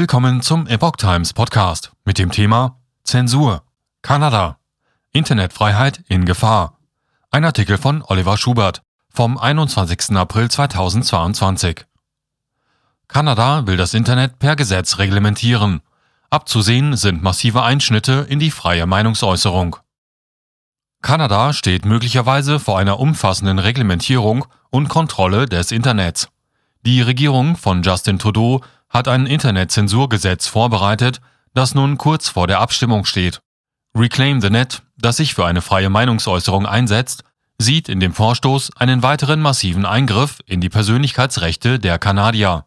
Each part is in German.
Willkommen zum Epoch Times Podcast mit dem Thema Zensur. Kanada. Internetfreiheit in Gefahr. Ein Artikel von Oliver Schubert vom 21. April 2022. Kanada will das Internet per Gesetz reglementieren. Abzusehen sind massive Einschnitte in die freie Meinungsäußerung. Kanada steht möglicherweise vor einer umfassenden Reglementierung und Kontrolle des Internets. Die Regierung von Justin Trudeau hat ein Internetzensurgesetz vorbereitet, das nun kurz vor der Abstimmung steht. Reclaim the Net, das sich für eine freie Meinungsäußerung einsetzt, sieht in dem Vorstoß einen weiteren massiven Eingriff in die Persönlichkeitsrechte der Kanadier.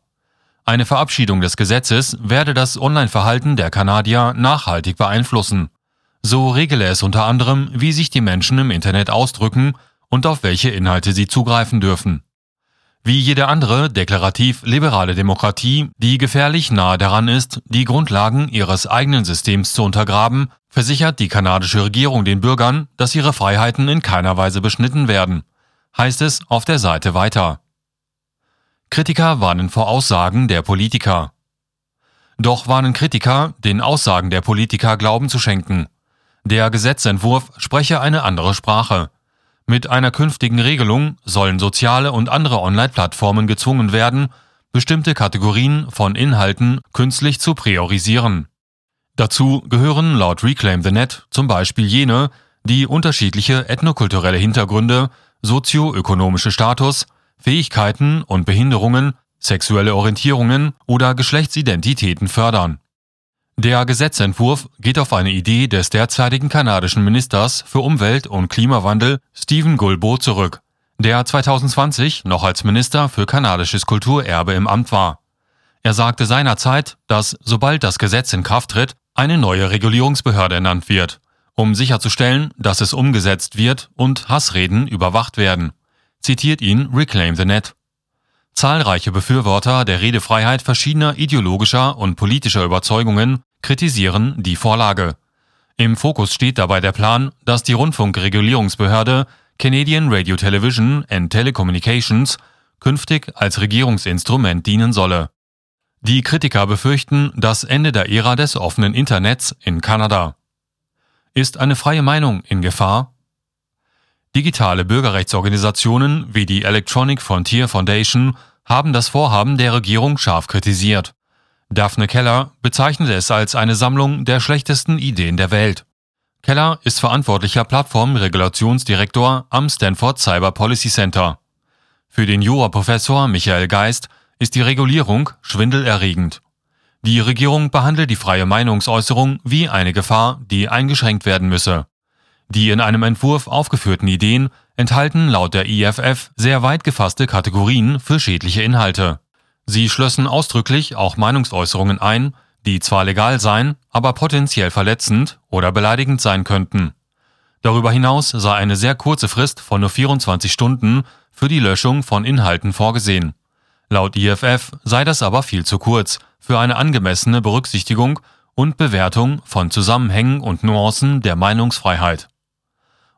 Eine Verabschiedung des Gesetzes werde das Online-Verhalten der Kanadier nachhaltig beeinflussen. So regele es unter anderem, wie sich die Menschen im Internet ausdrücken und auf welche Inhalte sie zugreifen dürfen. Wie jede andere deklarativ liberale Demokratie, die gefährlich nahe daran ist, die Grundlagen ihres eigenen Systems zu untergraben, versichert die kanadische Regierung den Bürgern, dass ihre Freiheiten in keiner Weise beschnitten werden, heißt es auf der Seite weiter. Kritiker warnen vor Aussagen der Politiker. Doch warnen Kritiker, den Aussagen der Politiker Glauben zu schenken. Der Gesetzentwurf spreche eine andere Sprache. Mit einer künftigen Regelung sollen soziale und andere Online-Plattformen gezwungen werden, bestimmte Kategorien von Inhalten künstlich zu priorisieren. Dazu gehören laut Reclaim the Net zum Beispiel jene, die unterschiedliche ethnokulturelle Hintergründe, sozioökonomische Status, Fähigkeiten und Behinderungen, sexuelle Orientierungen oder Geschlechtsidentitäten fördern. Der Gesetzentwurf geht auf eine Idee des derzeitigen kanadischen Ministers für Umwelt und Klimawandel Stephen Guilbeault zurück, der 2020 noch als Minister für kanadisches Kulturerbe im Amt war. Er sagte seinerzeit, dass sobald das Gesetz in Kraft tritt, eine neue Regulierungsbehörde ernannt wird, um sicherzustellen, dass es umgesetzt wird und Hassreden überwacht werden. Zitiert ihn Reclaim the Net. Zahlreiche Befürworter der Redefreiheit verschiedener ideologischer und politischer Überzeugungen kritisieren die Vorlage. Im Fokus steht dabei der Plan, dass die Rundfunkregulierungsbehörde Canadian Radio Television and Telecommunications künftig als Regierungsinstrument dienen solle. Die Kritiker befürchten das Ende der Ära des offenen Internets in Kanada. Ist eine freie Meinung in Gefahr? Digitale Bürgerrechtsorganisationen wie die Electronic Frontier Foundation haben das Vorhaben der Regierung scharf kritisiert. Daphne Keller bezeichnete es als eine Sammlung der schlechtesten Ideen der Welt. Keller ist verantwortlicher Plattformregulationsdirektor am Stanford Cyber Policy Center. Für den Jura-Professor Michael Geist ist die Regulierung schwindelerregend. Die Regierung behandelt die freie Meinungsäußerung wie eine Gefahr, die eingeschränkt werden müsse. Die in einem Entwurf aufgeführten Ideen enthalten laut der IFF sehr weit gefasste Kategorien für schädliche Inhalte. Sie schlössen ausdrücklich auch Meinungsäußerungen ein, die zwar legal seien, aber potenziell verletzend oder beleidigend sein könnten. Darüber hinaus sei eine sehr kurze Frist von nur 24 Stunden für die Löschung von Inhalten vorgesehen. Laut IFF sei das aber viel zu kurz für eine angemessene Berücksichtigung und Bewertung von Zusammenhängen und Nuancen der Meinungsfreiheit.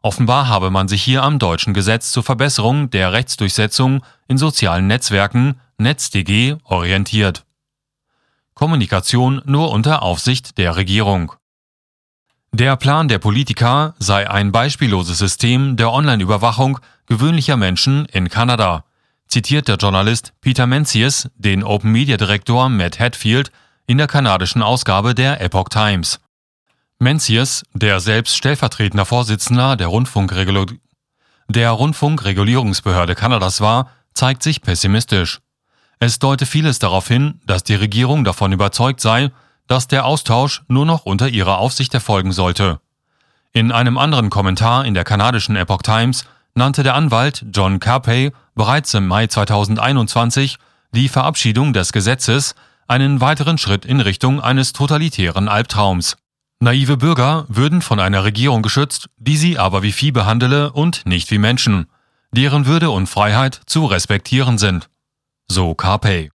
Offenbar habe man sich hier am deutschen Gesetz zur Verbesserung der Rechtsdurchsetzung in sozialen Netzwerken NetzDG orientiert. Kommunikation nur unter Aufsicht der Regierung. Der Plan der Politiker sei ein beispielloses System der Online-Überwachung gewöhnlicher Menschen in Kanada, zitiert der Journalist Peter Mencius den Open Media Direktor Matt Hatfield in der kanadischen Ausgabe der Epoch Times. Mencius, der selbst stellvertretender Vorsitzender der, Rundfunkregul der Rundfunkregulierungsbehörde Kanadas war, zeigt sich pessimistisch. Es deute vieles darauf hin, dass die Regierung davon überzeugt sei, dass der Austausch nur noch unter ihrer Aufsicht erfolgen sollte. In einem anderen Kommentar in der kanadischen Epoch Times nannte der Anwalt John Carpey bereits im Mai 2021 die Verabschiedung des Gesetzes einen weiteren Schritt in Richtung eines totalitären Albtraums. Naive Bürger würden von einer Regierung geschützt, die sie aber wie Vieh behandele und nicht wie Menschen, deren Würde und Freiheit zu respektieren sind so Carpey.